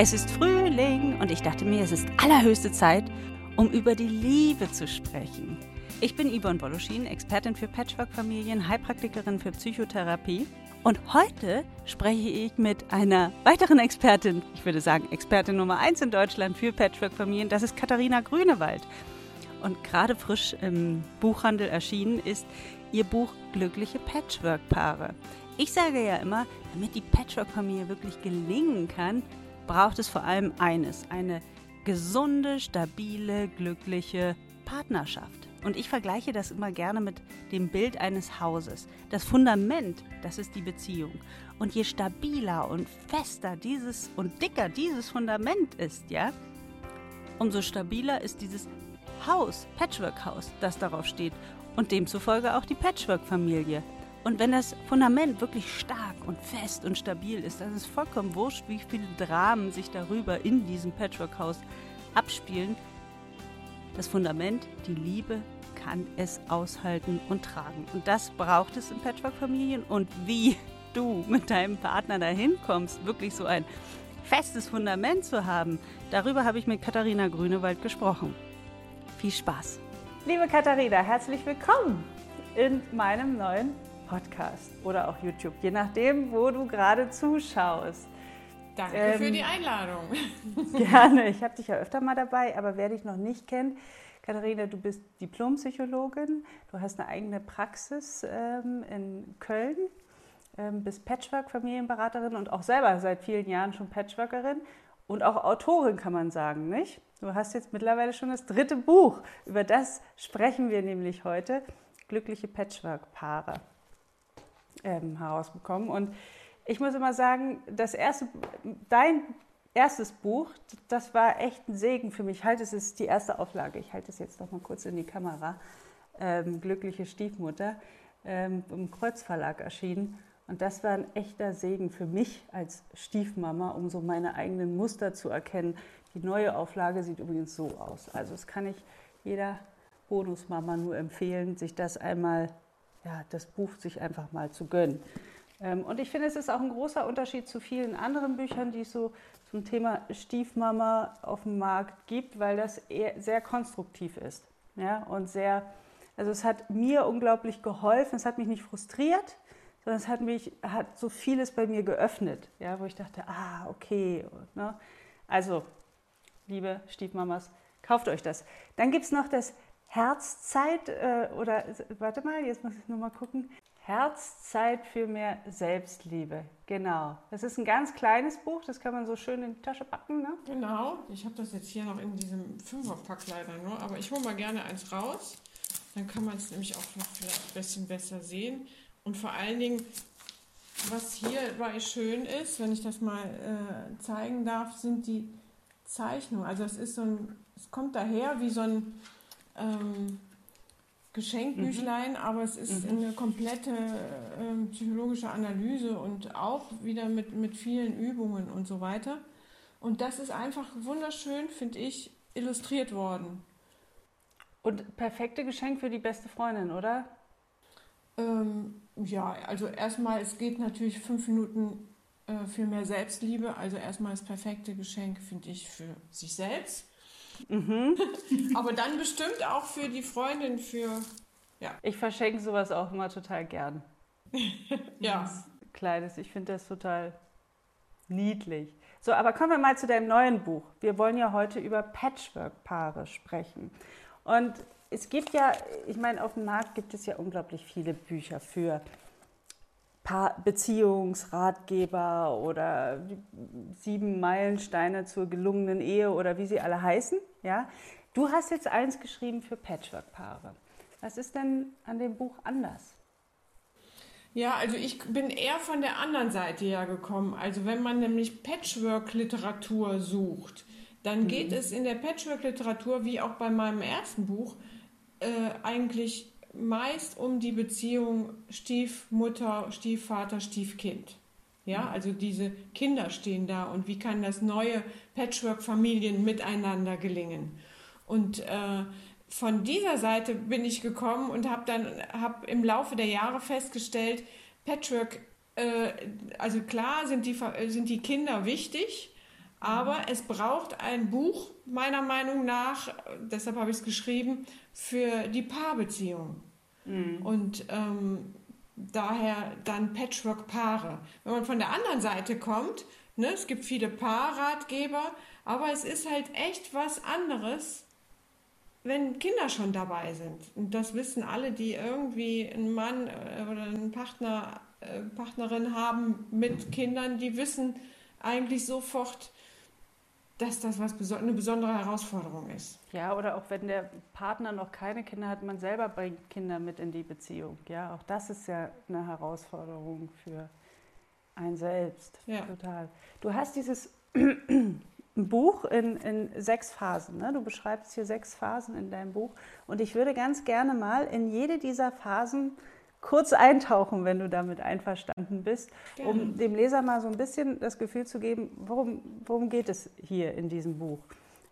Es ist Frühling und ich dachte mir, es ist allerhöchste Zeit, um über die Liebe zu sprechen. Ich bin Yvonne Woloschin, Expertin für Patchwork-Familien, Heilpraktikerin für Psychotherapie. Und heute spreche ich mit einer weiteren Expertin, ich würde sagen Expertin Nummer 1 in Deutschland für Patchwork-Familien, das ist Katharina Grünewald. Und gerade frisch im Buchhandel erschienen ist ihr Buch Glückliche Patchwork-Paare. Ich sage ja immer, damit die Patchwork-Familie wirklich gelingen kann, braucht es vor allem eines, eine gesunde, stabile, glückliche Partnerschaft. Und ich vergleiche das immer gerne mit dem Bild eines Hauses. Das Fundament, das ist die Beziehung. Und je stabiler und fester dieses und dicker dieses Fundament ist, ja, umso stabiler ist dieses Haus, Patchwork-Haus, das darauf steht. Und demzufolge auch die Patchwork-Familie. Und wenn das Fundament wirklich stark und fest und stabil ist, dann ist es vollkommen wurscht, wie viele Dramen sich darüber in diesem Patchwork-Haus abspielen. Das Fundament, die Liebe, kann es aushalten und tragen. Und das braucht es in Patchwork-Familien. Und wie du mit deinem Partner dahin kommst, wirklich so ein festes Fundament zu haben, darüber habe ich mit Katharina Grünewald gesprochen. Viel Spaß! Liebe Katharina, herzlich willkommen in meinem neuen Podcast oder auch YouTube, je nachdem, wo du gerade zuschaust. Danke ähm, für die Einladung. Gerne. Ich habe dich ja öfter mal dabei, aber wer dich noch nicht kennt, Katharina, du bist Diplompsychologin, du hast eine eigene Praxis ähm, in Köln, ähm, bist Patchwork-Familienberaterin und auch selber seit vielen Jahren schon Patchworkerin und auch Autorin, kann man sagen, nicht? Du hast jetzt mittlerweile schon das dritte Buch. Über das sprechen wir nämlich heute. Glückliche Patchwork-Paare ähm, herausbekommen. Und ich muss immer sagen, das erste, dein erstes Buch, das war echt ein Segen für mich. Halt, es ist die erste Auflage. Ich halte es jetzt noch mal kurz in die Kamera. Ähm, Glückliche Stiefmutter ähm, im Kreuzverlag erschienen. Und das war ein echter Segen für mich als Stiefmama, um so meine eigenen Muster zu erkennen. Die neue Auflage sieht übrigens so aus. Also das kann ich jeder Bonusmama nur empfehlen, sich das einmal ja, das Buch sich einfach mal zu gönnen. Ähm, und ich finde, es ist auch ein großer Unterschied zu vielen anderen Büchern, die es so zum Thema Stiefmama auf dem Markt gibt, weil das sehr konstruktiv ist. Ja, und sehr, also es hat mir unglaublich geholfen, es hat mich nicht frustriert, sondern es hat mich, hat so vieles bei mir geöffnet, ja, wo ich dachte, ah, okay. Ne? Also, liebe Stiefmamas, kauft euch das. Dann gibt es noch das Herzzeit äh, oder warte mal, jetzt muss ich nochmal gucken. Herzzeit für mehr Selbstliebe. Genau. Das ist ein ganz kleines Buch, das kann man so schön in die Tasche packen. Ne? Genau. Ich habe das jetzt hier noch in diesem Fünferpack leider nur, aber ich hole mal gerne eins raus. Dann kann man es nämlich auch noch vielleicht ein bisschen besser sehen. Und vor allen Dingen, was hier bei schön ist, wenn ich das mal äh, zeigen darf, sind die Zeichnungen. Also es ist so ein, es kommt daher wie so ein ähm, Geschenkbüchlein, mhm. aber es ist mhm. eine komplette äh, psychologische Analyse und auch wieder mit, mit vielen Übungen und so weiter. Und das ist einfach wunderschön, finde ich, illustriert worden. Und perfekte Geschenk für die beste Freundin, oder? Ähm, ja, also erstmal, es geht natürlich fünf Minuten äh, für mehr Selbstliebe. Also erstmal das perfekte Geschenk, finde ich, für sich selbst. Mhm. Aber dann bestimmt auch für die Freundin, für. Ja. Ich verschenke sowas auch immer total gern. ja. Kleines. Ich finde das total niedlich. So, aber kommen wir mal zu deinem neuen Buch. Wir wollen ja heute über Patchwork-Paare sprechen. Und es gibt ja, ich meine, auf dem Markt gibt es ja unglaublich viele Bücher für Beziehungsratgeber oder sieben Meilensteine zur gelungenen Ehe oder wie sie alle heißen. Ja? Du hast jetzt eins geschrieben für Patchwork-Paare. Was ist denn an dem Buch anders? Ja, also ich bin eher von der anderen Seite ja gekommen. Also wenn man nämlich Patchwork-Literatur sucht, dann mhm. geht es in der Patchwork-Literatur, wie auch bei meinem ersten Buch, äh, eigentlich meist um die Beziehung Stiefmutter, Stiefvater, Stiefkind. Ja, mhm. also diese Kinder stehen da und wie kann das neue Patchwork-Familien miteinander gelingen? Und äh, von dieser Seite bin ich gekommen und habe dann hab im Laufe der Jahre festgestellt, Patchwork, äh, also klar sind die, sind die Kinder wichtig, Aber es braucht ein Buch, meiner Meinung nach, deshalb habe ich es geschrieben, für die Paarbeziehung. Mhm. Und ähm, daher dann Patchwork-Paare. Wenn man von der anderen Seite kommt, ne, es gibt viele Paarratgeber, aber es ist halt echt was anderes, wenn Kinder schon dabei sind. Und das wissen alle, die irgendwie einen Mann äh, oder einen Partner, äh, Partnerin haben mit Kindern, die wissen eigentlich sofort, dass das was eine besondere Herausforderung ist. Ja, oder auch wenn der Partner noch keine Kinder hat, man selber bringt Kinder mit in die Beziehung. Ja, auch das ist ja eine Herausforderung für ein selbst. Ja. Total. Du hast dieses Buch in, in sechs Phasen. Ne? Du beschreibst hier sechs Phasen in deinem Buch. Und ich würde ganz gerne mal in jede dieser Phasen kurz eintauchen, wenn du damit einverstanden bist, Gerne. um dem Leser mal so ein bisschen das Gefühl zu geben, worum, worum geht es hier in diesem Buch.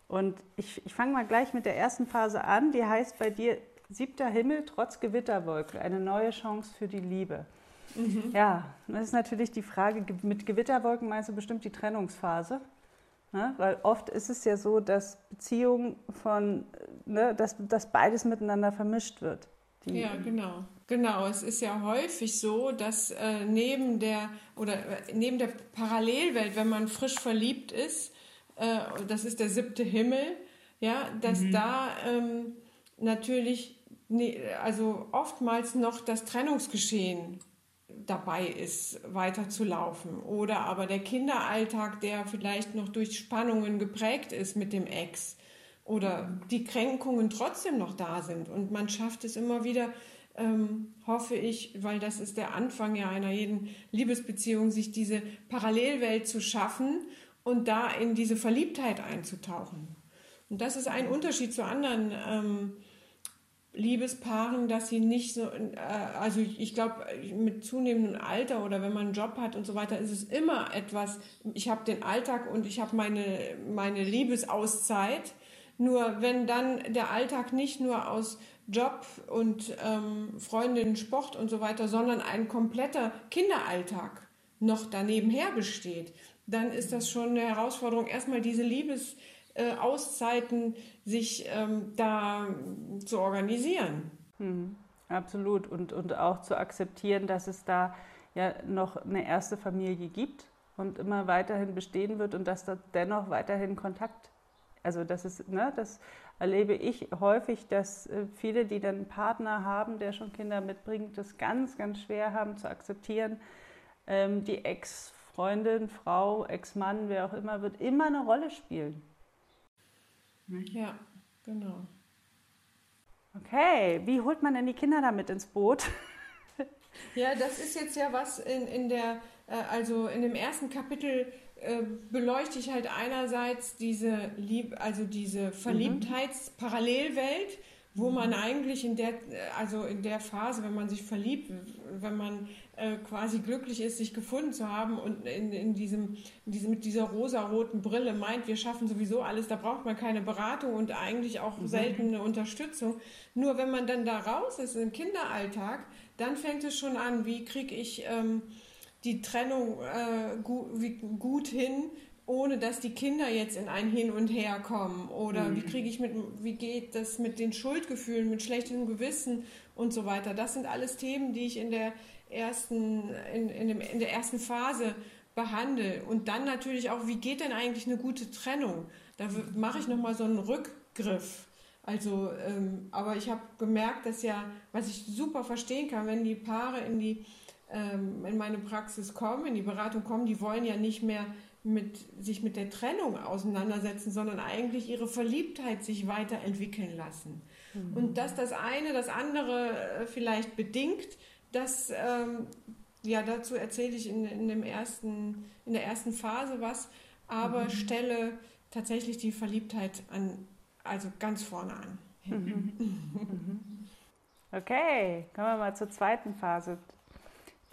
Und ich, ich fange mal gleich mit der ersten Phase an, die heißt bei dir Siebter Himmel trotz Gewitterwolke, eine neue Chance für die Liebe. Mhm. Ja, das ist natürlich die Frage, mit Gewitterwolken meinst du bestimmt die Trennungsphase? Ne? Weil oft ist es ja so, dass Beziehungen von, ne, dass, dass beides miteinander vermischt wird. Ja, genau. Genau, es ist ja häufig so, dass äh, neben der oder äh, neben der Parallelwelt, wenn man frisch verliebt ist, äh, das ist der siebte Himmel, ja, dass mhm. da ähm, natürlich, ne, also oftmals noch das Trennungsgeschehen dabei ist, weiterzulaufen. Oder aber der Kinderalltag, der vielleicht noch durch Spannungen geprägt ist mit dem Ex. Oder die Kränkungen trotzdem noch da sind. Und man schafft es immer wieder, ähm, hoffe ich, weil das ist der Anfang ja einer jeden Liebesbeziehung, sich diese Parallelwelt zu schaffen und da in diese Verliebtheit einzutauchen. Und das ist ein Unterschied zu anderen ähm, Liebespaaren, dass sie nicht so, äh, also ich glaube, mit zunehmendem Alter oder wenn man einen Job hat und so weiter, ist es immer etwas, ich habe den Alltag und ich habe meine, meine Liebesauszeit. Nur wenn dann der Alltag nicht nur aus Job und ähm, Freundin, Sport und so weiter, sondern ein kompletter Kinderalltag noch daneben her besteht, dann ist das schon eine Herausforderung, erstmal diese Liebesauszeiten äh, sich ähm, da zu organisieren. Hm, absolut. Und, und auch zu akzeptieren, dass es da ja noch eine erste Familie gibt und immer weiterhin bestehen wird und dass da dennoch weiterhin Kontakt, also das ist, ne, das erlebe ich häufig, dass äh, viele, die dann einen Partner haben, der schon Kinder mitbringt, das ganz, ganz schwer haben zu akzeptieren. Ähm, die Ex-Freundin, Frau, Ex-Mann, wer auch immer, wird immer eine Rolle spielen. Ja, genau. Okay, wie holt man denn die Kinder damit ins Boot? Ja, das ist jetzt ja was in, in der, äh, also in dem ersten Kapitel äh, beleuchte ich halt einerseits diese Lieb also diese Verliebtheitsparallelwelt, wo man eigentlich in der, also in der Phase, wenn man sich verliebt, wenn man äh, quasi glücklich ist, sich gefunden zu haben und in, in, diesem, in diesem, mit dieser rosa-roten Brille meint, wir schaffen sowieso alles, da braucht man keine Beratung und eigentlich auch mhm. selten eine Unterstützung. Nur wenn man dann da raus ist im Kinderalltag, dann fängt es schon an, wie kriege ich ähm, die Trennung äh, gut, wie, gut hin, ohne dass die Kinder jetzt in ein Hin und Her kommen? Oder mhm. wie kriege ich mit, wie geht das mit den Schuldgefühlen, mit schlechtem Gewissen und so weiter? Das sind alles Themen, die ich in der ersten, in, in, dem, in der ersten Phase behandle. Und dann natürlich auch, wie geht denn eigentlich eine gute Trennung? Da mache ich nochmal so einen Rückgriff. Also, ähm, aber ich habe gemerkt, dass ja, was ich super verstehen kann, wenn die Paare in die in meine Praxis kommen, in die Beratung kommen, die wollen ja nicht mehr mit, sich mit der Trennung auseinandersetzen, sondern eigentlich ihre Verliebtheit sich weiterentwickeln lassen. Mhm. Und dass das eine das andere äh, vielleicht bedingt, das, ähm, ja, dazu erzähle ich in, in, dem ersten, in der ersten Phase was, aber mhm. stelle tatsächlich die Verliebtheit an, also ganz vorne an. Mhm. mhm. Okay, kommen wir mal zur zweiten Phase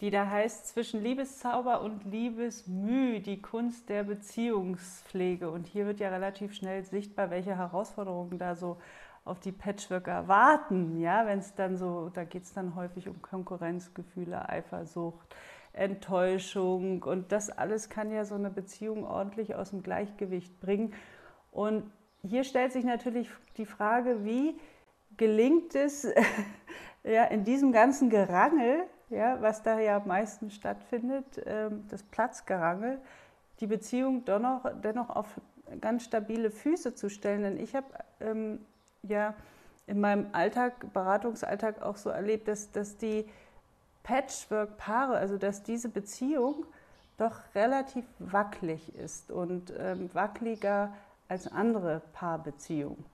die da heißt zwischen Liebeszauber und Liebesmüh, die Kunst der Beziehungspflege. Und hier wird ja relativ schnell sichtbar, welche Herausforderungen da so auf die Patchworker warten. Ja, wenn es dann so, da geht es dann häufig um Konkurrenzgefühle, Eifersucht, Enttäuschung und das alles kann ja so eine Beziehung ordentlich aus dem Gleichgewicht bringen. Und hier stellt sich natürlich die Frage, wie gelingt es ja, in diesem ganzen Gerangel, ja, was da ja meistens stattfindet, ähm, das Platzgerangel, die Beziehung dennoch, dennoch auf ganz stabile Füße zu stellen. Denn ich habe ähm, ja in meinem Alltag, Beratungsalltag auch so erlebt, dass, dass die Patchwork-Paare, also dass diese Beziehung doch relativ wackelig ist und ähm, wackeliger als andere Paarbeziehungen.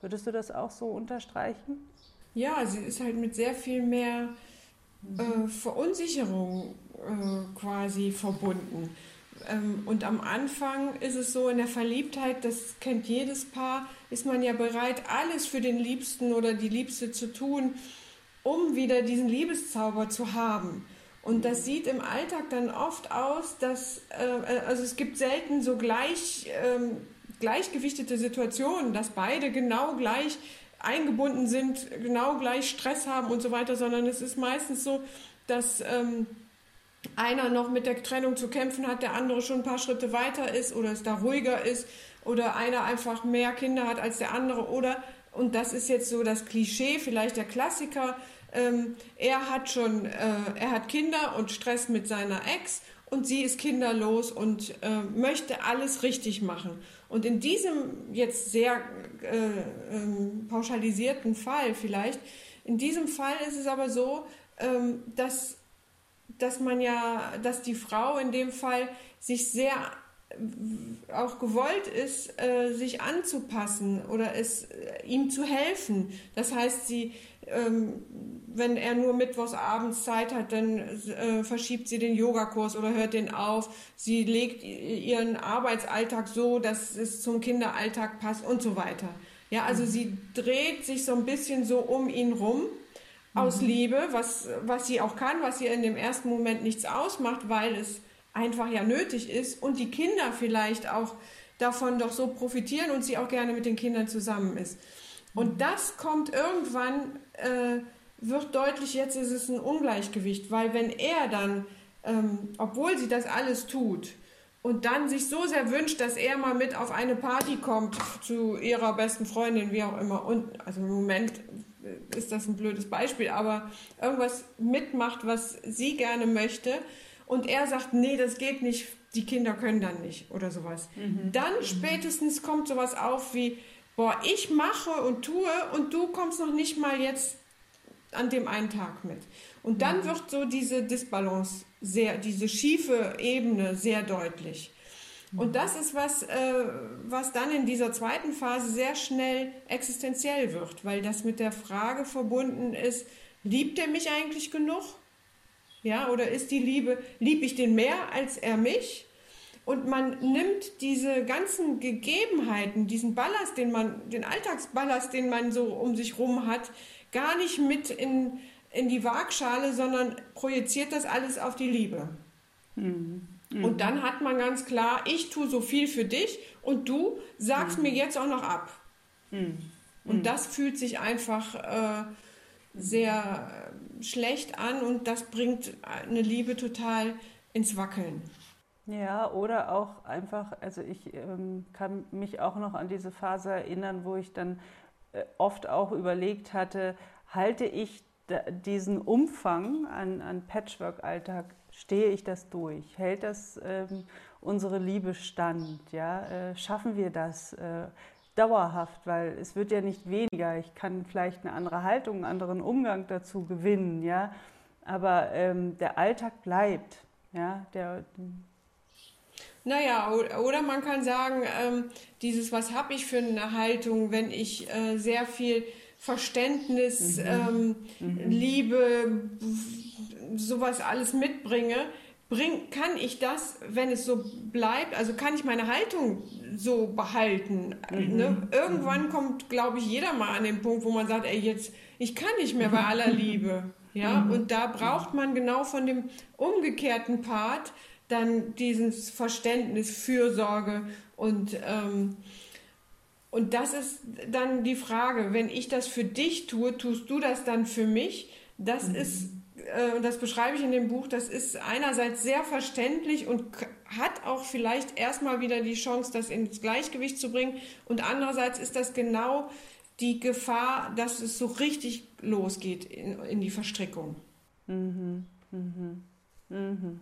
Würdest du das auch so unterstreichen? Ja, sie ist halt mit sehr viel mehr äh, Verunsicherung äh, quasi verbunden. Ähm, und am Anfang ist es so, in der Verliebtheit, das kennt jedes Paar, ist man ja bereit, alles für den Liebsten oder die Liebste zu tun, um wieder diesen Liebeszauber zu haben. Und das sieht im Alltag dann oft aus, dass, äh, also es gibt selten so gleich, ähm, gleichgewichtete Situationen, dass beide genau gleich eingebunden sind, genau gleich Stress haben und so weiter, sondern es ist meistens so, dass ähm, einer noch mit der Trennung zu kämpfen hat, der andere schon ein paar Schritte weiter ist oder es da ruhiger ist oder einer einfach mehr Kinder hat als der andere oder, und das ist jetzt so das Klischee, vielleicht der Klassiker, ähm, er hat schon, äh, er hat Kinder und Stress mit seiner Ex und sie ist kinderlos und äh, möchte alles richtig machen. Und in diesem jetzt sehr äh, ähm, pauschalisierten Fall vielleicht, in diesem Fall ist es aber so, ähm, dass dass man ja, dass die Frau in dem Fall sich sehr auch gewollt ist, äh, sich anzupassen oder es äh, ihm zu helfen. Das heißt, sie, ähm, wenn er nur mittwochs abends Zeit hat, dann äh, verschiebt sie den Yogakurs oder hört den auf. Sie legt ihren Arbeitsalltag so, dass es zum Kinderalltag passt und so weiter. Ja, also mhm. sie dreht sich so ein bisschen so um ihn rum aus mhm. Liebe, was, was sie auch kann, was ihr in dem ersten Moment nichts ausmacht, weil es einfach ja nötig ist und die Kinder vielleicht auch davon doch so profitieren und sie auch gerne mit den Kindern zusammen ist. Und das kommt irgendwann, äh, wird deutlich, jetzt ist es ein Ungleichgewicht, weil wenn er dann, ähm, obwohl sie das alles tut, und dann sich so sehr wünscht, dass er mal mit auf eine Party kommt zu ihrer besten Freundin, wie auch immer. Und also im Moment ist das ein blödes Beispiel, aber irgendwas mitmacht, was sie gerne möchte und er sagt, nee, das geht nicht, die Kinder können dann nicht oder sowas. Mhm. Dann mhm. spätestens kommt sowas auf wie, boah, ich mache und tue und du kommst noch nicht mal jetzt an dem einen Tag mit. Und dann mhm. wird so diese Disbalance sehr, diese schiefe Ebene sehr deutlich. Und das ist was, äh, was dann in dieser zweiten Phase sehr schnell existenziell wird, weil das mit der Frage verbunden ist, liebt er mich eigentlich genug? Ja, oder ist die Liebe, lieb ich den mehr als er mich? Und man nimmt diese ganzen Gegebenheiten, diesen Ballast, den man, den Alltagsballast, den man so um sich rum hat, gar nicht mit in, in die Waagschale, sondern projiziert das alles auf die Liebe. Mhm. Mhm. Und dann hat man ganz klar, ich tue so viel für dich und du sagst mhm. mir jetzt auch noch ab. Mhm. Und mhm. das fühlt sich einfach äh, sehr schlecht an und das bringt eine Liebe total ins Wackeln. Ja, oder auch einfach, also ich ähm, kann mich auch noch an diese Phase erinnern, wo ich dann äh, oft auch überlegt hatte, halte ich diesen Umfang an, an Patchwork-Alltag stehe ich das durch? Hält das ähm, unsere Liebe stand? Ja? Äh, schaffen wir das äh, dauerhaft? Weil es wird ja nicht weniger. Ich kann vielleicht eine andere Haltung, einen anderen Umgang dazu gewinnen. Ja? Aber ähm, der Alltag bleibt. Ja? Der, naja, oder man kann sagen, ähm, dieses, was habe ich für eine Haltung, wenn ich äh, sehr viel Verständnis, mhm. Ähm, mhm. Liebe, sowas alles mitbringe, bring, kann ich das, wenn es so bleibt, also kann ich meine Haltung so behalten. Mhm. Ne? Irgendwann mhm. kommt, glaube ich, jeder mal an den Punkt, wo man sagt, ey, jetzt, ich kann nicht mehr bei aller Liebe. Ja, mhm. und da braucht man genau von dem umgekehrten Part dann dieses Verständnis, Fürsorge und ähm, und das ist dann die Frage, wenn ich das für dich tue, tust du das dann für mich? Das mhm. ist äh, und das beschreibe ich in dem Buch, das ist einerseits sehr verständlich und hat auch vielleicht erstmal wieder die Chance, das ins Gleichgewicht zu bringen. Und andererseits ist das genau die Gefahr, dass es so richtig losgeht in, in die Verstrickung. Mhm. Mhm. Mhm.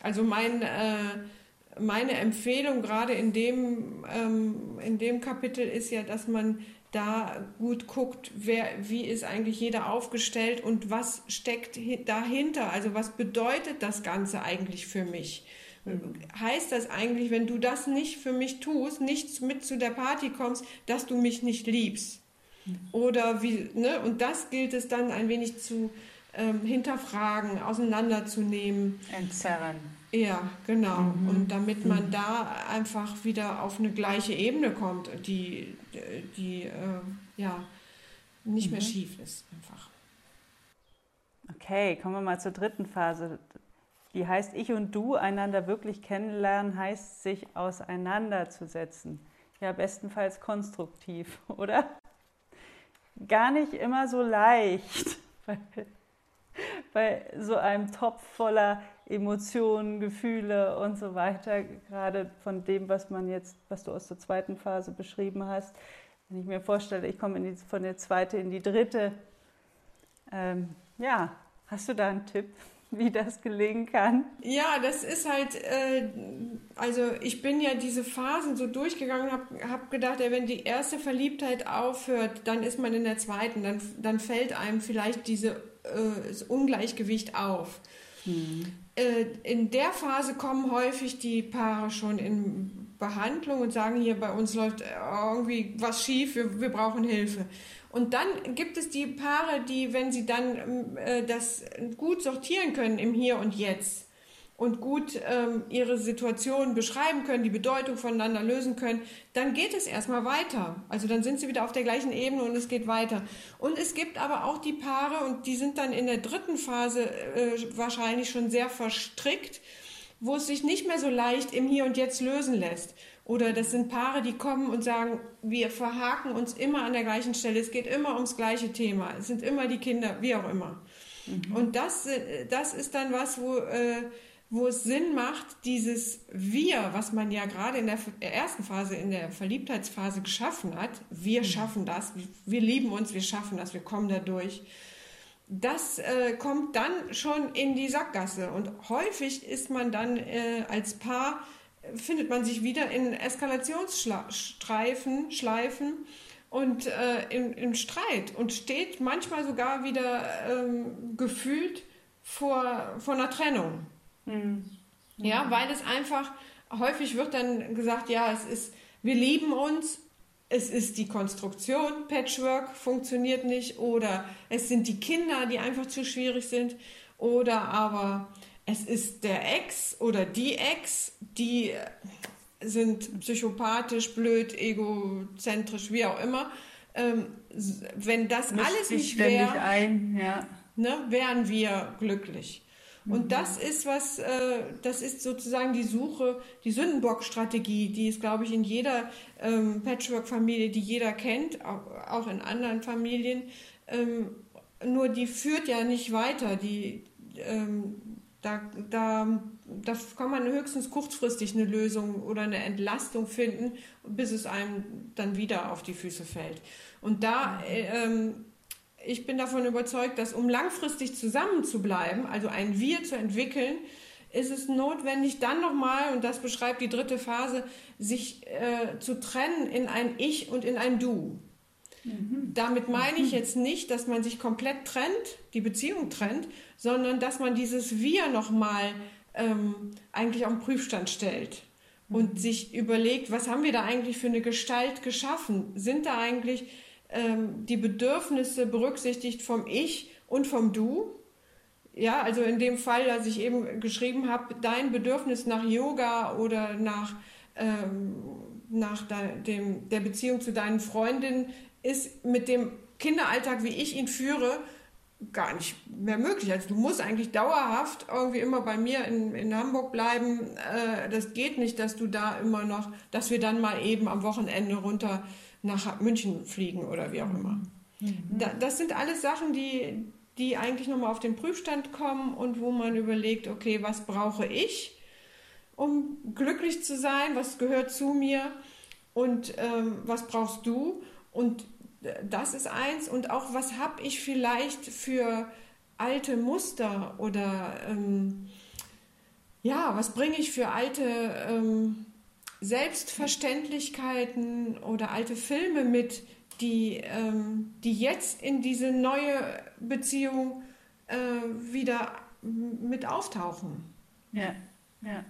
Also mein, äh, meine Empfehlung gerade in dem, ähm, in dem Kapitel ist ja, dass man da gut guckt, wer, wie ist eigentlich jeder aufgestellt und was steckt dahinter. Also was bedeutet das Ganze eigentlich für mich? Heißt das eigentlich, wenn du das nicht für mich tust, nicht mit zu der Party kommst, dass du mich nicht liebst? Mhm. Oder wie, ne? Und das gilt es dann ein wenig zu ähm, hinterfragen, auseinanderzunehmen. Entzerren. Ja, genau. Mhm. Und damit man mhm. da einfach wieder auf eine gleiche Ebene kommt, die, die äh, ja nicht mhm. mehr schief ist, einfach. Okay, kommen wir mal zur dritten Phase. Die heißt, ich und du einander wirklich kennenlernen, heißt, sich auseinanderzusetzen. Ja, bestenfalls konstruktiv, oder? Gar nicht immer so leicht, weil bei so einem Topf voller Emotionen, Gefühle und so weiter, gerade von dem, was man jetzt, was du aus der zweiten Phase beschrieben hast. Wenn ich mir vorstelle, ich komme die, von der zweiten in die dritte, ähm, ja, hast du da einen Tipp? wie das gelingen kann? Ja, das ist halt, äh, also ich bin ja diese Phasen so durchgegangen, habe hab gedacht, ja, wenn die erste Verliebtheit aufhört, dann ist man in der zweiten, dann, dann fällt einem vielleicht diese, äh, das Ungleichgewicht auf. Hm. Äh, in der Phase kommen häufig die Paare schon in Behandlung und sagen, hier bei uns läuft irgendwie was schief, wir, wir brauchen Hilfe. Und dann gibt es die Paare, die, wenn sie dann äh, das gut sortieren können im Hier und Jetzt und gut ähm, ihre Situation beschreiben können, die Bedeutung voneinander lösen können, dann geht es erstmal weiter. Also dann sind sie wieder auf der gleichen Ebene und es geht weiter. Und es gibt aber auch die Paare, und die sind dann in der dritten Phase äh, wahrscheinlich schon sehr verstrickt, wo es sich nicht mehr so leicht im Hier und Jetzt lösen lässt. Oder das sind Paare, die kommen und sagen, wir verhaken uns immer an der gleichen Stelle. Es geht immer ums gleiche Thema. Es sind immer die Kinder, wie auch immer. Mhm. Und das, äh, das ist dann was, wo, äh, wo es Sinn macht, dieses Wir, was man ja gerade in der ersten Phase, in der Verliebtheitsphase geschaffen hat, wir mhm. schaffen das, wir lieben uns, wir schaffen das, wir kommen da durch. Das äh, kommt dann schon in die Sackgasse. Und häufig ist man dann äh, als Paar findet man sich wieder in Eskalationsstreifen, Schleifen und äh, im, im, Streit und steht manchmal sogar wieder ähm, gefühlt vor, vor einer Trennung. Mhm. Ja, weil es einfach, häufig wird dann gesagt, ja, es ist, wir lieben uns, es ist die Konstruktion, Patchwork funktioniert nicht oder es sind die Kinder, die einfach zu schwierig sind oder aber es ist der Ex oder die Ex, die sind psychopathisch, blöd, egozentrisch, wie auch immer. Ähm, wenn das Mischt alles nicht wäre, ja. ne, wären wir glücklich. Und mhm. das ist was, äh, das ist sozusagen die Suche, die Sündenbock-Strategie, die ist, glaube ich, in jeder ähm, Patchwork-Familie, die jeder kennt, auch, auch in anderen Familien. Ähm, nur die führt ja nicht weiter. Die, ähm, da, da, da kann man höchstens kurzfristig eine Lösung oder eine Entlastung finden, bis es einem dann wieder auf die Füße fällt. Und da, äh, ähm, ich bin davon überzeugt, dass um langfristig zusammen zu bleiben, also ein Wir zu entwickeln, ist es notwendig, dann nochmal, und das beschreibt die dritte Phase, sich äh, zu trennen in ein Ich und in ein Du. Mhm. Damit meine ich jetzt nicht, dass man sich komplett trennt, die Beziehung trennt, sondern dass man dieses Wir nochmal ähm, eigentlich auf den Prüfstand stellt und mhm. sich überlegt, was haben wir da eigentlich für eine Gestalt geschaffen? Sind da eigentlich ähm, die Bedürfnisse berücksichtigt vom Ich und vom Du? Ja, also in dem Fall, dass ich eben geschrieben habe, dein Bedürfnis nach Yoga oder nach, ähm, nach dem, der Beziehung zu deinen Freundinnen ist mit dem Kinderalltag, wie ich ihn führe, gar nicht mehr möglich. Also du musst eigentlich dauerhaft irgendwie immer bei mir in, in Hamburg bleiben. Äh, das geht nicht, dass du da immer noch, dass wir dann mal eben am Wochenende runter nach München fliegen oder wie auch immer. Mhm. Da, das sind alles Sachen, die, die eigentlich nochmal auf den Prüfstand kommen und wo man überlegt, okay, was brauche ich, um glücklich zu sein, was gehört zu mir und ähm, was brauchst du und das ist eins und auch was habe ich vielleicht für alte Muster oder ähm, ja, was bringe ich für alte ähm, Selbstverständlichkeiten oder alte Filme mit, die, ähm, die jetzt in diese neue Beziehung äh, wieder mit auftauchen. Ja, ja.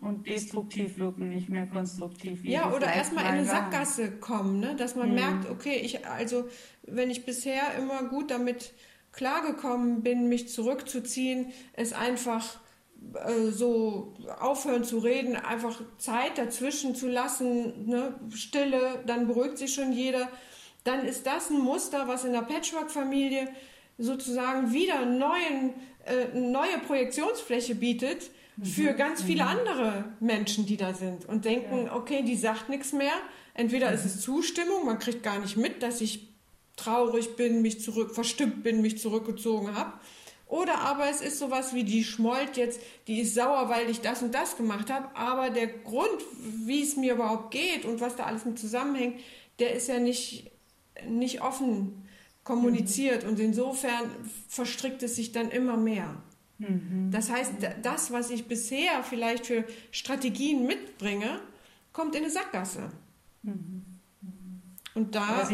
Und destruktiv wirken, nicht mehr konstruktiv. Ja, oder erstmal in eine Sackgasse kommen, ne? dass man mhm. merkt, okay, ich, also wenn ich bisher immer gut damit klargekommen bin, mich zurückzuziehen, es einfach äh, so aufhören zu reden, einfach Zeit dazwischen zu lassen, ne? Stille, dann beruhigt sich schon jeder dann ist das ein Muster, was in der Patchwork-Familie sozusagen wieder neuen, äh, neue Projektionsfläche bietet für mhm. ganz viele mhm. andere Menschen, die da sind und denken, okay, die sagt nichts mehr. Entweder ist es mhm. Zustimmung, man kriegt gar nicht mit, dass ich traurig bin, mich zurück, verstimmt bin, mich zurückgezogen habe. Oder aber es ist sowas wie die schmollt jetzt, die ist sauer, weil ich das und das gemacht habe. Aber der Grund, wie es mir überhaupt geht und was da alles mit zusammenhängt, der ist ja nicht nicht offen kommuniziert mhm. und insofern verstrickt es sich dann immer mehr. Mhm. Das heißt, das, was ich bisher vielleicht für Strategien mitbringe, kommt in eine Sackgasse. Mhm. Und da.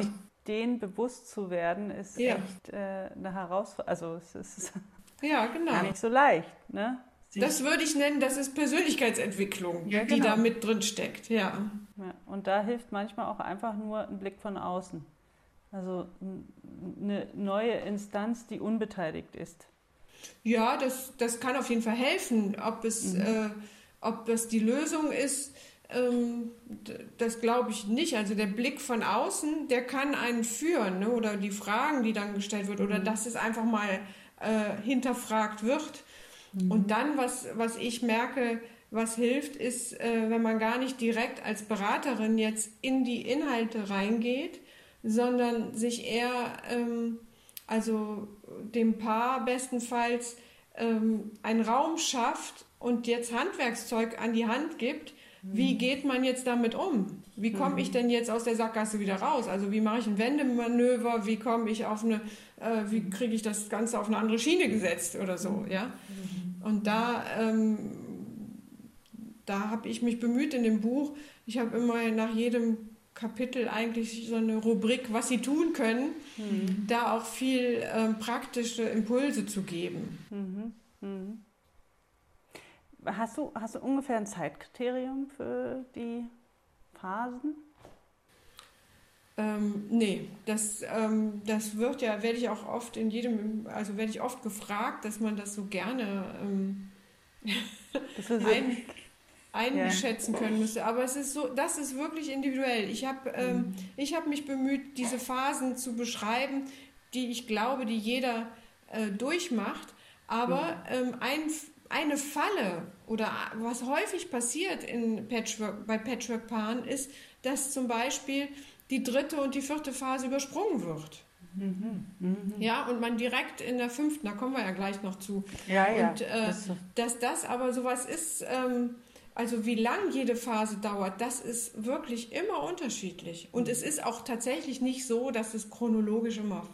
Denen bewusst zu werden, ist ja. echt äh, eine Herausforderung. Also, es ist ja, genau. gar nicht so leicht. Ne? Das würde ich nennen, das ist Persönlichkeitsentwicklung, ja, genau. die da mit drin steckt. Ja. ja. Und da hilft manchmal auch einfach nur ein Blick von außen. Also eine neue Instanz, die unbeteiligt ist. Ja, das, das kann auf jeden Fall helfen. Ob es, mhm. äh, ob das die Lösung ist, ähm, das glaube ich nicht. Also der Blick von außen, der kann einen führen, ne? oder die Fragen, die dann gestellt wird, mhm. oder dass es einfach mal äh, hinterfragt wird. Mhm. Und dann, was, was ich merke, was hilft, ist, äh, wenn man gar nicht direkt als Beraterin jetzt in die Inhalte reingeht, sondern sich eher, ähm, also dem Paar bestenfalls ähm, einen Raum schafft und jetzt Handwerkszeug an die Hand gibt, wie mhm. geht man jetzt damit um? Wie komme ich mhm. denn jetzt aus der Sackgasse wieder raus? Also wie mache ich ein Wendemanöver? Wie komme ich auf eine, äh, wie kriege ich das Ganze auf eine andere Schiene gesetzt oder so, mhm. ja? Und da, ähm, da habe ich mich bemüht in dem Buch. Ich habe immer nach jedem Kapitel eigentlich so eine Rubrik, was sie tun können, mhm. da auch viel ähm, praktische Impulse zu geben. Mhm. Mhm. Hast, du, hast du ungefähr ein Zeitkriterium für die Phasen? Ähm, nee, das, ähm, das wird ja, werde ich auch oft in jedem, also werde ich oft gefragt, dass man das so gerne ähm, das ein, einschätzen ja. können müsste. Aber es ist so, das ist wirklich individuell. Ich habe ähm, mhm. ich hab mich bemüht, diese Phasen zu beschreiben, die ich glaube, die jeder äh, durchmacht. Aber ähm, ein, eine Falle oder was häufig passiert in Patchwork, bei Patchwork-Paaren ist, dass zum Beispiel die dritte und die vierte Phase übersprungen wird. Mhm, mhm. Ja, und man direkt in der fünften, da kommen wir ja gleich noch zu. Ja, ja. Und äh, das dass das aber sowas ist, ähm, also wie lang jede Phase dauert, das ist wirklich immer unterschiedlich. Und es ist auch tatsächlich nicht so, dass es chronologisch immer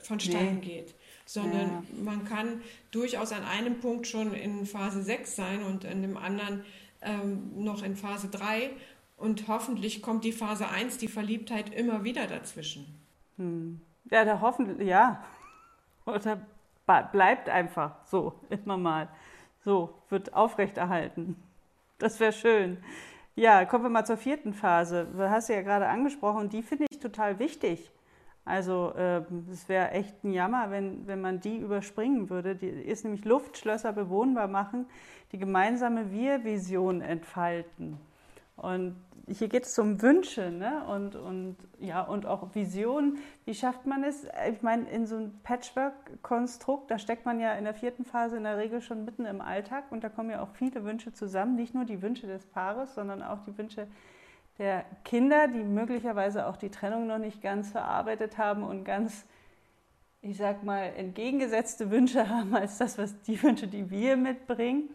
vonstatten nee. geht, sondern ja. man kann durchaus an einem Punkt schon in Phase 6 sein und in dem anderen ähm, noch in Phase 3. Und hoffentlich kommt die Phase 1, die Verliebtheit, immer wieder dazwischen. Hm. Ja, da hoffentlich, ja. Oder bleibt einfach so, immer mal. So, wird aufrechterhalten. Das wäre schön. Ja, kommen wir mal zur vierten Phase. Du hast ja gerade angesprochen und die finde ich total wichtig. Also ähm, es wäre echt ein Jammer, wenn, wenn man die überspringen würde. Die ist nämlich Luftschlösser bewohnbar machen, die gemeinsame Wir-Vision entfalten. Und hier geht es um Wünsche ne? und, und, ja, und auch Visionen. Wie schafft man es? Ich meine, in so einem Patchwork-Konstrukt, da steckt man ja in der vierten Phase in der Regel schon mitten im Alltag und da kommen ja auch viele Wünsche zusammen. Nicht nur die Wünsche des Paares, sondern auch die Wünsche der Kinder, die möglicherweise auch die Trennung noch nicht ganz verarbeitet haben und ganz ich sag mal, entgegengesetzte Wünsche haben als das, was die Wünsche, die wir mitbringen.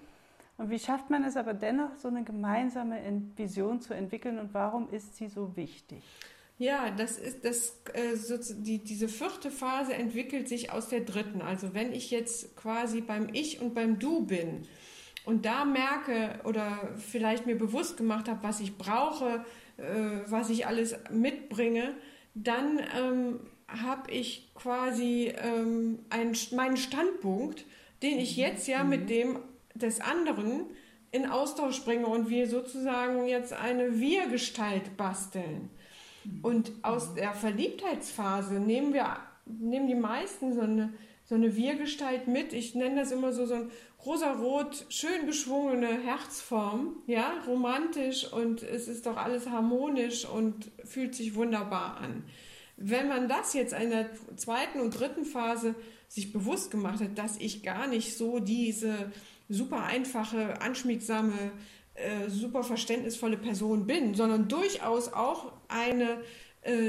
Und wie schafft man es aber dennoch, so eine gemeinsame Vision zu entwickeln und warum ist sie so wichtig? Ja, das ist das, äh, die, diese vierte Phase entwickelt sich aus der dritten. Also wenn ich jetzt quasi beim Ich und beim Du bin und da merke oder vielleicht mir bewusst gemacht habe, was ich brauche, äh, was ich alles mitbringe, dann ähm, habe ich quasi ähm, einen, meinen Standpunkt, den ich jetzt ja mit mhm. dem des anderen in Austausch bringe und wir sozusagen jetzt eine Wir-Gestalt basteln. Und aus der Verliebtheitsphase nehmen wir, nehmen die meisten so eine, so eine Wir-Gestalt mit. Ich nenne das immer so, so ein rosarot, schön geschwungene Herzform, ja, romantisch und es ist doch alles harmonisch und fühlt sich wunderbar an. Wenn man das jetzt in der zweiten und dritten Phase sich bewusst gemacht hat, dass ich gar nicht so diese super einfache, anschmiegsame, äh, super verständnisvolle Person bin, sondern durchaus auch eine,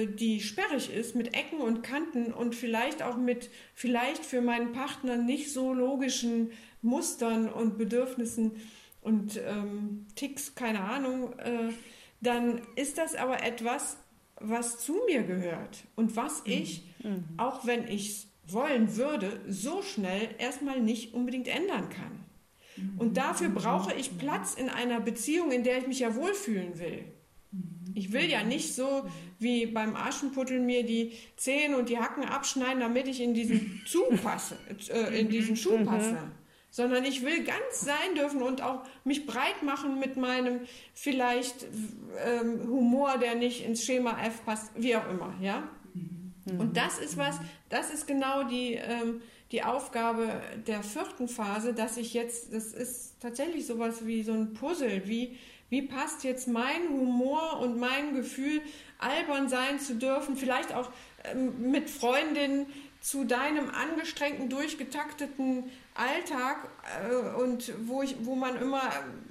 die sperrig ist mit Ecken und Kanten und vielleicht auch mit vielleicht für meinen Partner nicht so logischen Mustern und Bedürfnissen und ähm, Ticks, keine Ahnung, äh, dann ist das aber etwas, was zu mir gehört und was mhm. ich, mhm. auch wenn ich es wollen würde, so schnell erstmal nicht unbedingt ändern kann. Und dafür brauche ich Platz in einer Beziehung, in der ich mich ja wohlfühlen will. Ich will ja nicht so wie beim Aschenputtel mir die Zehen und die Hacken abschneiden, damit ich in diesen Schuh passe, äh, in diesen Schuh passe. Sondern ich will ganz sein dürfen und auch mich breit machen mit meinem vielleicht ähm, Humor, der nicht ins Schema F passt, wie auch immer, ja. Und das ist was, das ist genau die, ähm, die Aufgabe der vierten Phase, dass ich jetzt, das ist tatsächlich sowas wie so ein Puzzle, wie, wie passt jetzt mein Humor und mein Gefühl, albern sein zu dürfen, vielleicht auch ähm, mit Freundinnen zu deinem angestrengten, durchgetakteten Alltag äh, und wo, ich, wo man immer,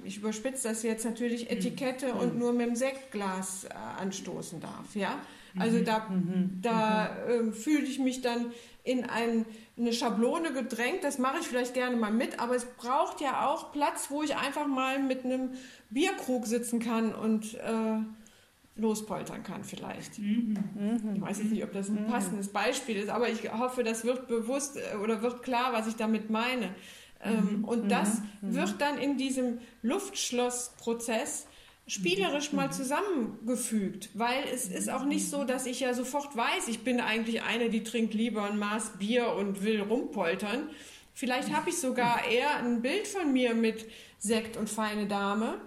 ich überspitze das jetzt natürlich, mhm. Etikette mhm. und nur mit dem Sektglas äh, anstoßen darf. Ja? Also mhm. da, mhm. da äh, fühle ich mich dann in ein, eine Schablone gedrängt. Das mache ich vielleicht gerne mal mit, aber es braucht ja auch Platz, wo ich einfach mal mit einem Bierkrug sitzen kann und äh, lospoltern kann vielleicht. Mhm. Mhm. Ich weiß jetzt nicht, ob das ein mhm. passendes Beispiel ist, aber ich hoffe, das wird bewusst äh, oder wird klar, was ich damit meine. Ähm, und das wird dann in diesem Luftschlossprozess spielerisch mal zusammengefügt, weil es ist auch nicht so, dass ich ja sofort weiß, ich bin eigentlich eine, die trinkt lieber ein Maß Bier und will rumpoltern. Vielleicht habe ich sogar eher ein Bild von mir mit Sekt und feine Dame.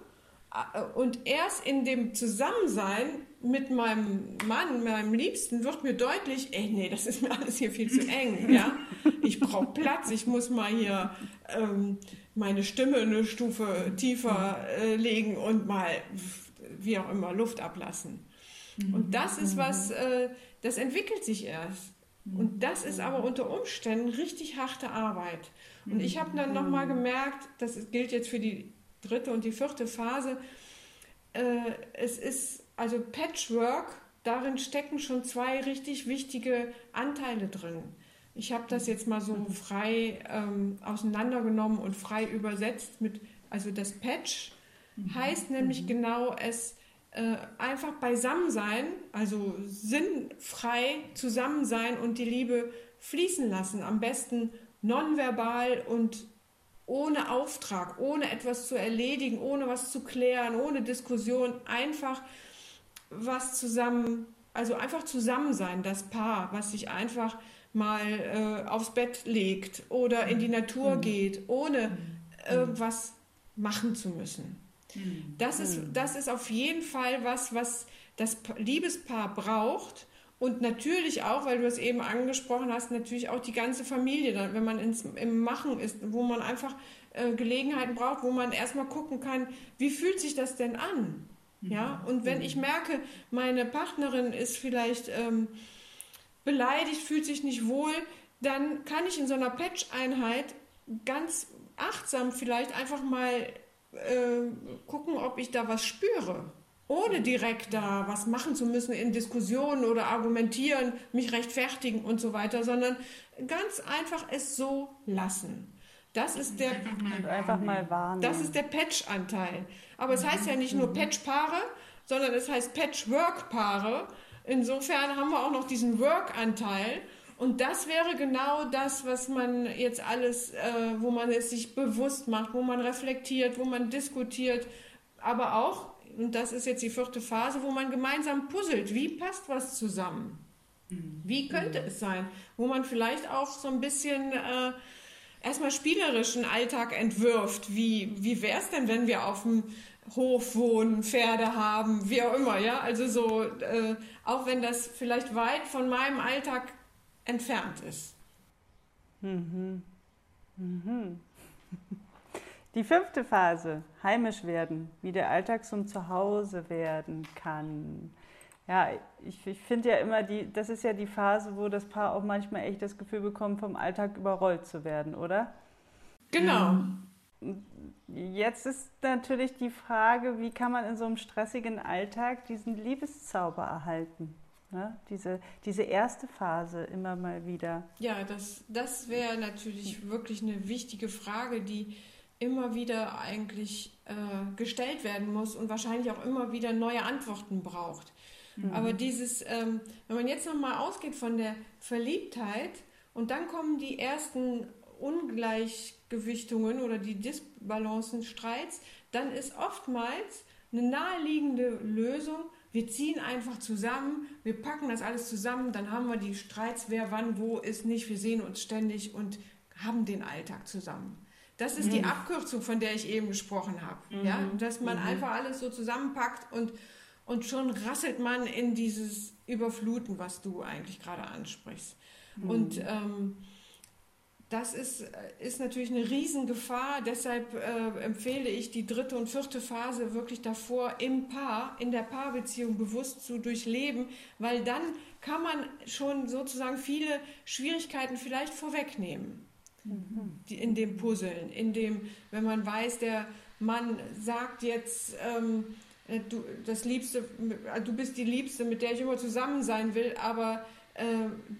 Und erst in dem Zusammensein mit meinem Mann, meinem Liebsten, wird mir deutlich, ey, nee, das ist mir alles hier viel zu eng, ja. Ich brauche Platz, ich muss mal hier ähm, meine Stimme eine Stufe tiefer äh, legen und mal, wie auch immer, Luft ablassen. Mhm. Und das ist was, mhm. äh, das entwickelt sich erst. Und das ist aber unter Umständen richtig harte Arbeit. Und ich habe dann nochmal gemerkt, das gilt jetzt für die dritte und die vierte Phase, äh, es ist also Patchwork, darin stecken schon zwei richtig wichtige Anteile drin. Ich habe das jetzt mal so frei ähm, auseinandergenommen und frei übersetzt mit, also das Patch mhm. heißt nämlich mhm. genau es äh, einfach beisammen sein, also sinnfrei zusammen sein und die Liebe fließen lassen. Am besten nonverbal und ohne Auftrag, ohne etwas zu erledigen, ohne was zu klären, ohne Diskussion, einfach was zusammen, also einfach zusammen sein, das Paar, was sich einfach mal äh, aufs Bett legt oder in die Natur mhm. geht, ohne mhm. irgendwas machen zu müssen. Mhm. Das, ist, mhm. das ist auf jeden Fall was, was das Liebespaar braucht. Und natürlich auch, weil du es eben angesprochen hast, natürlich auch die ganze Familie, dann, wenn man ins, im Machen ist, wo man einfach äh, Gelegenheiten braucht, wo man erstmal gucken kann, wie fühlt sich das denn an? Ja, und wenn ich merke, meine Partnerin ist vielleicht ähm, beleidigt, fühlt sich nicht wohl, dann kann ich in so einer Patch-Einheit ganz achtsam vielleicht einfach mal äh, gucken, ob ich da was spüre. Ohne direkt da was machen zu müssen in Diskussionen oder argumentieren, mich rechtfertigen und so weiter, sondern ganz einfach es so lassen. Das ist der einfach mal wahrnehmen. Das ist der Patch-Anteil. Aber es heißt ja nicht nur Patch-Paare, sondern es heißt Patchwork-Paare. Insofern haben wir auch noch diesen Work-Anteil. Und das wäre genau das, was man jetzt alles, äh, wo man es sich bewusst macht, wo man reflektiert, wo man diskutiert, aber auch, und das ist jetzt die vierte Phase, wo man gemeinsam puzzelt. Wie passt was zusammen? Mhm. Wie könnte es sein? Wo man vielleicht auch so ein bisschen äh, erstmal spielerischen Alltag entwirft. Wie, wie wäre es denn, wenn wir auf dem Hof wohnen, Pferde haben, wie auch immer, ja? Also so, äh, auch wenn das vielleicht weit von meinem Alltag entfernt ist. Mhm. Mhm. Die fünfte Phase, heimisch werden, wie der Alltag zum Zuhause werden kann. Ja, ich, ich finde ja immer, die, das ist ja die Phase, wo das Paar auch manchmal echt das Gefühl bekommt, vom Alltag überrollt zu werden, oder? Genau. Jetzt ist natürlich die Frage, wie kann man in so einem stressigen Alltag diesen Liebeszauber erhalten? Ne? Diese, diese erste Phase immer mal wieder. Ja, das, das wäre natürlich wirklich eine wichtige Frage, die immer wieder eigentlich äh, gestellt werden muss und wahrscheinlich auch immer wieder neue Antworten braucht. Mhm. Aber dieses, ähm, wenn man jetzt nochmal ausgeht von der Verliebtheit und dann kommen die ersten Ungleichgewichtungen oder die Disbalancen, Streits, dann ist oftmals eine naheliegende Lösung, wir ziehen einfach zusammen, wir packen das alles zusammen, dann haben wir die Streits, wer wann wo ist nicht, wir sehen uns ständig und haben den Alltag zusammen. Das ist mhm. die Abkürzung, von der ich eben gesprochen habe. Mhm. Ja? Dass man mhm. einfach alles so zusammenpackt und, und schon rasselt man in dieses Überfluten, was du eigentlich gerade ansprichst. Mhm. Und ähm, das ist, ist natürlich eine Riesengefahr. Deshalb äh, empfehle ich die dritte und vierte Phase wirklich davor im Paar, in der Paarbeziehung bewusst zu durchleben, weil dann kann man schon sozusagen viele Schwierigkeiten vielleicht vorwegnehmen. Mhm. Die, in dem Puzzeln, in dem, wenn man weiß, der Mann sagt jetzt, ähm, äh, du, das Liebste, du bist die Liebste, mit der ich immer zusammen sein will, aber äh,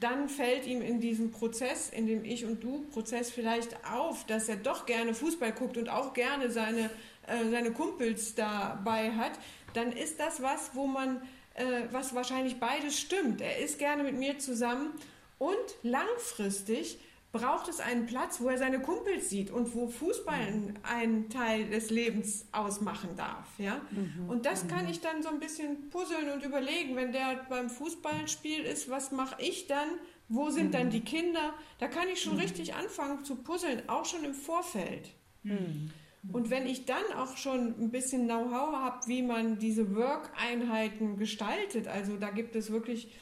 dann fällt ihm in diesem Prozess, in dem Ich- und Du-Prozess vielleicht auf, dass er doch gerne Fußball guckt und auch gerne seine, äh, seine Kumpels dabei hat, dann ist das was, wo man, äh, was wahrscheinlich beides stimmt. Er ist gerne mit mir zusammen und langfristig braucht es einen Platz, wo er seine Kumpels sieht und wo Fußball einen Teil des Lebens ausmachen darf. Ja? Mhm. Und das kann ich dann so ein bisschen puzzeln und überlegen, wenn der beim Fußballspiel ist, was mache ich dann? Wo sind mhm. dann die Kinder? Da kann ich schon mhm. richtig anfangen zu puzzeln, auch schon im Vorfeld. Mhm. Und wenn ich dann auch schon ein bisschen Know-how habe, wie man diese Work-Einheiten gestaltet, also da gibt es wirklich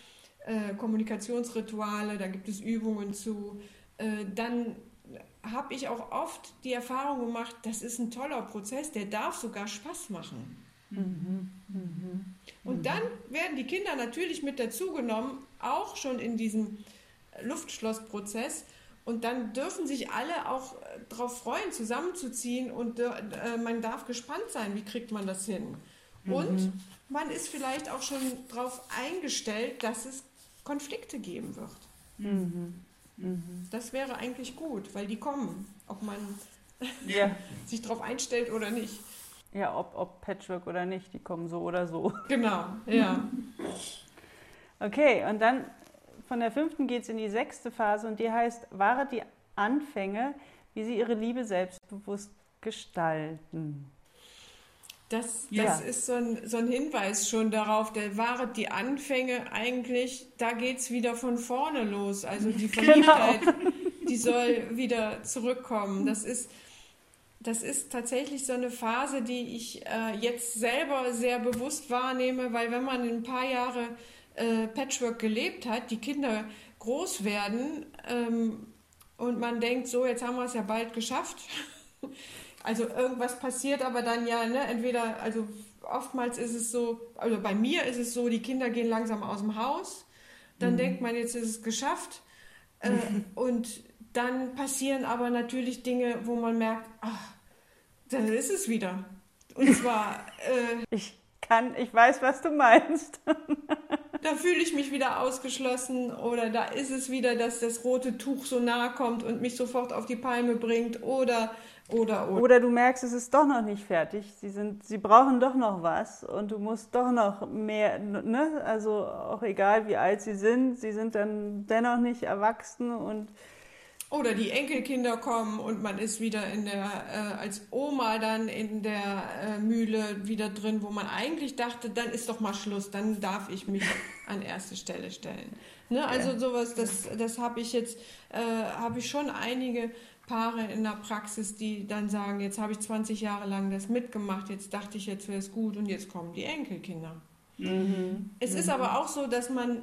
äh, Kommunikationsrituale, da gibt es Übungen zu, äh, dann habe ich auch oft die Erfahrung gemacht, das ist ein toller Prozess, der darf sogar Spaß machen. Mhm, mhm, und dann werden die Kinder natürlich mit dazugenommen, auch schon in diesem Luftschlossprozess. Und dann dürfen sich alle auch äh, darauf freuen, zusammenzuziehen und äh, man darf gespannt sein, wie kriegt man das hin. Mhm. Und man ist vielleicht auch schon darauf eingestellt, dass es Konflikte geben wird. Mhm. Mhm. Das wäre eigentlich gut, weil die kommen, ob man ja. sich darauf einstellt oder nicht. Ja, ob, ob Patchwork oder nicht, die kommen so oder so. Genau, ja. Okay, und dann von der fünften geht es in die sechste Phase und die heißt, wahre die Anfänge, wie sie ihre Liebe selbstbewusst gestalten. Das, das ja. ist so ein, so ein Hinweis schon darauf, der wahret die Anfänge eigentlich, da geht es wieder von vorne los. Also die genau. Verliebtheit, genau. die soll wieder zurückkommen. Das ist, das ist tatsächlich so eine Phase, die ich äh, jetzt selber sehr bewusst wahrnehme, weil wenn man ein paar Jahre äh, Patchwork gelebt hat, die Kinder groß werden ähm, und man denkt, so, jetzt haben wir es ja bald geschafft. Also irgendwas passiert aber dann ja, ne, entweder, also oftmals ist es so, also bei mir ist es so, die Kinder gehen langsam aus dem Haus, dann mhm. denkt man, jetzt ist es geschafft. Äh, und dann passieren aber natürlich Dinge, wo man merkt, ach, dann ist es wieder. Und zwar. Äh, ich kann, ich weiß, was du meinst. da fühle ich mich wieder ausgeschlossen oder da ist es wieder, dass das rote Tuch so nahe kommt und mich sofort auf die Palme bringt oder oder, oder. oder du merkst, es ist doch noch nicht fertig. Sie, sind, sie brauchen doch noch was und du musst doch noch mehr, ne? Also auch egal wie alt sie sind, sie sind dann dennoch nicht erwachsen und oder die Enkelkinder kommen und man ist wieder in der, äh, als Oma dann in der äh, Mühle wieder drin, wo man eigentlich dachte, dann ist doch mal Schluss, dann darf ich mich an erste Stelle stellen. Ne? Also sowas, das, das habe ich jetzt, äh, habe ich schon einige Paare in der Praxis, die dann sagen, jetzt habe ich 20 Jahre lang das mitgemacht, jetzt dachte ich, jetzt wäre es gut und jetzt kommen die Enkelkinder. Mhm. Es mhm. ist aber auch so, dass man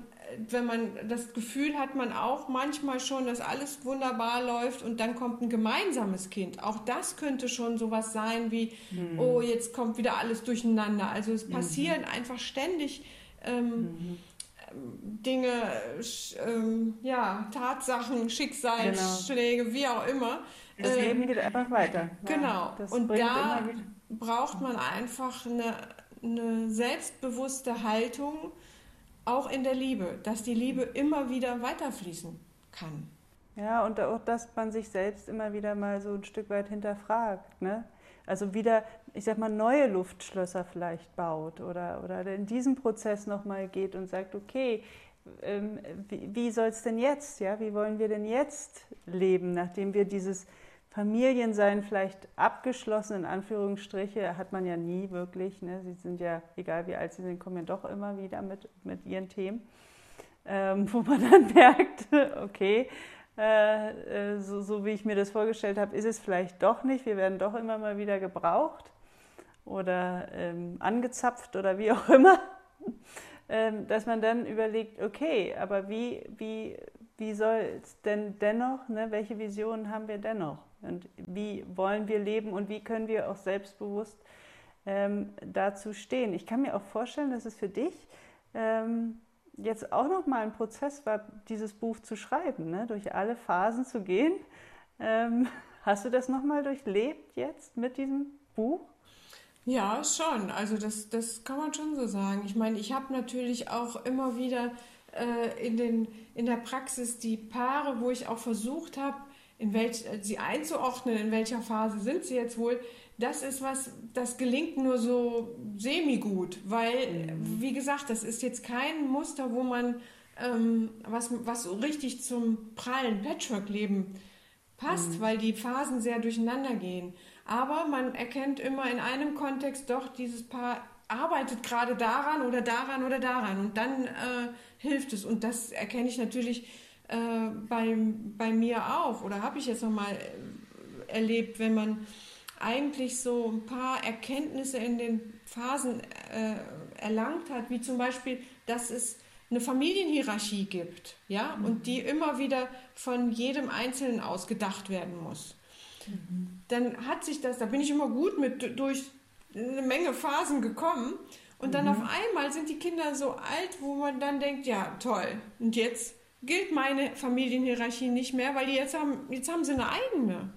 wenn man das Gefühl hat, man auch manchmal schon, dass alles wunderbar läuft und dann kommt ein gemeinsames Kind. Auch das könnte schon sowas sein wie, mhm. oh, jetzt kommt wieder alles durcheinander. Also es mhm. passieren mhm. einfach ständig ähm, mhm. Dinge, ähm, ja, Tatsachen, Schicksalsschläge, genau. wie auch immer. Das ähm, Leben geht einfach weiter. Genau. Ja, und da braucht man einfach eine, eine selbstbewusste Haltung, auch in der Liebe, dass die Liebe immer wieder weiterfließen kann. Ja, und auch, dass man sich selbst immer wieder mal so ein Stück weit hinterfragt. Ne? Also wieder, ich sag mal, neue Luftschlösser vielleicht baut oder, oder in diesen Prozess nochmal geht und sagt, okay, ähm, wie, wie soll es denn jetzt, ja, wie wollen wir denn jetzt leben, nachdem wir dieses Familiensein vielleicht abgeschlossen, in Anführungsstriche, hat man ja nie wirklich. Ne? Sie sind ja, egal wie alt sie sind, kommen ja doch immer wieder mit, mit ihren Themen, ähm, wo man dann merkt, okay, äh, äh, so, so wie ich mir das vorgestellt habe, ist es vielleicht doch nicht. Wir werden doch immer mal wieder gebraucht oder ähm, angezapft oder wie auch immer. ähm, dass man dann überlegt, okay, aber wie, wie, wie soll es denn dennoch, ne, welche Visionen haben wir dennoch? Und wie wollen wir leben und wie können wir auch selbstbewusst ähm, dazu stehen? Ich kann mir auch vorstellen, dass es für dich ähm, jetzt auch noch mal ein Prozess war, dieses Buch zu schreiben, ne? durch alle Phasen zu gehen. Ähm, hast du das noch mal durchlebt jetzt mit diesem Buch? Ja, schon. Also das, das kann man schon so sagen. Ich meine, ich habe natürlich auch immer wieder äh, in, den, in der Praxis die Paare, wo ich auch versucht habe, in welch, sie einzuordnen, in welcher Phase sind sie jetzt wohl, das ist was, das gelingt nur so semi-gut, weil, mhm. wie gesagt, das ist jetzt kein Muster, wo man ähm, was, was so richtig zum prallen Patchwork-Leben passt, mhm. weil die Phasen sehr durcheinander gehen. Aber man erkennt immer in einem Kontext doch, dieses Paar arbeitet gerade daran oder daran oder daran und dann äh, hilft es. Und das erkenne ich natürlich äh, bei, bei mir auch oder habe ich jetzt nochmal äh, erlebt, wenn man eigentlich so ein paar Erkenntnisse in den Phasen äh, erlangt hat, wie zum Beispiel, dass es eine Familienhierarchie gibt, ja, mhm. und die immer wieder von jedem Einzelnen ausgedacht werden muss. Mhm. Dann hat sich das, da bin ich immer gut mit durch eine Menge Phasen gekommen und dann mhm. auf einmal sind die Kinder so alt, wo man dann denkt, ja, toll, und jetzt gilt meine Familienhierarchie nicht mehr, weil die jetzt haben, jetzt haben sie eine eigene.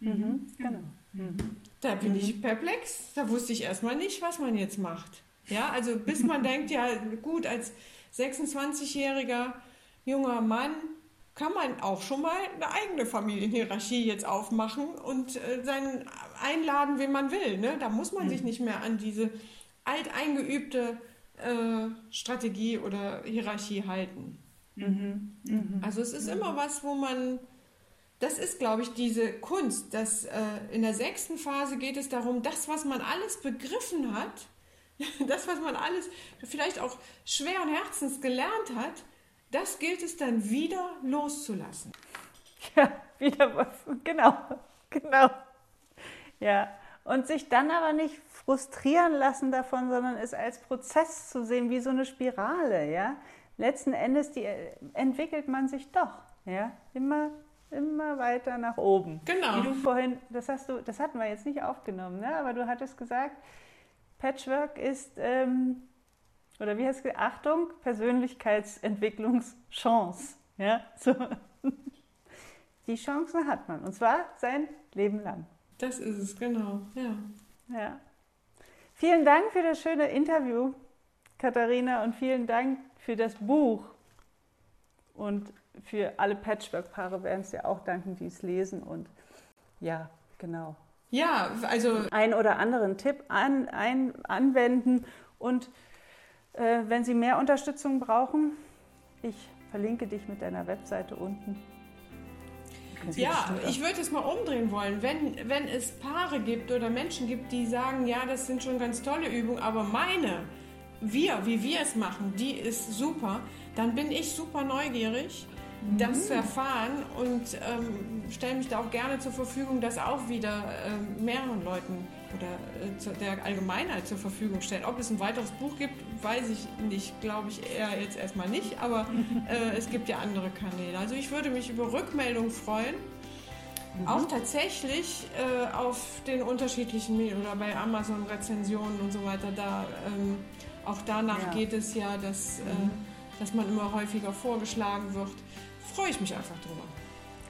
Mhm, genau. Mhm. Da bin mhm. ich perplex. Da wusste ich erstmal nicht, was man jetzt macht. Ja, also bis man denkt, ja gut, als 26-jähriger junger Mann kann man auch schon mal eine eigene Familienhierarchie jetzt aufmachen und äh, seinen einladen, wen man will. Ne? Da muss man mhm. sich nicht mehr an diese alteingeübte äh, Strategie oder Hierarchie halten. Mhm. Mhm. Also es ist immer was, wo man, das ist, glaube ich, diese Kunst, dass äh, in der sechsten Phase geht es darum, das, was man alles begriffen hat, das, was man alles vielleicht auch schweren Herzens gelernt hat, das gilt es dann wieder loszulassen. Ja, wieder was, genau, genau. Ja, und sich dann aber nicht frustrieren lassen davon, sondern es als Prozess zu sehen, wie so eine Spirale, ja letzten Endes die, entwickelt man sich doch, ja, immer, immer weiter nach oben. Genau. Wie du vorhin, das hast du, das hatten wir jetzt nicht aufgenommen, ne? aber du hattest gesagt, Patchwork ist, ähm, oder wie heißt es, Achtung, Persönlichkeitsentwicklungschance, ja, so. Die Chancen hat man, und zwar sein Leben lang. Das ist es, genau, ja. Ja. Vielen Dank für das schöne Interview, Katharina, und vielen Dank für das Buch. Und für alle Patchwork-Paare werden es ja auch danken, die es lesen. Und ja, genau. Ja, also. Einen oder anderen Tipp an, ein, anwenden. Und äh, wenn Sie mehr Unterstützung brauchen, ich verlinke dich mit deiner Webseite unten. Ja, ich würde es mal umdrehen wollen. Wenn, wenn es Paare gibt oder Menschen gibt, die sagen, ja, das sind schon ganz tolle Übungen, aber meine, wir, wie wir es machen, die ist super, dann bin ich super neugierig das mhm. zu erfahren und ähm, stelle mich da auch gerne zur Verfügung, das auch wieder äh, mehreren Leuten oder äh, zu, der Allgemeinheit zur Verfügung stellen. Ob es ein weiteres Buch gibt, weiß ich nicht, glaube ich eher jetzt erstmal nicht, aber äh, es gibt ja andere Kanäle. Also ich würde mich über Rückmeldungen freuen. Mhm. Auch tatsächlich äh, auf den unterschiedlichen Medien oder bei Amazon Rezensionen und so weiter. Da, ähm, auch danach ja. geht es ja, dass, äh, mhm. dass man immer häufiger vorgeschlagen wird freue ich mich einfach drüber.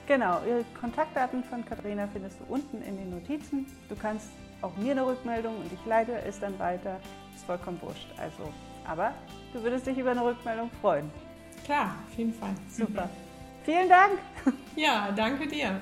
Genau, Ihre Kontaktdaten von Katharina findest du unten in den Notizen. Du kannst auch mir eine Rückmeldung und ich leite es dann weiter. Ist vollkommen wurscht. Also, aber du würdest dich über eine Rückmeldung freuen. Klar, auf jeden Fall. Super. Vielen Dank. Ja, danke dir.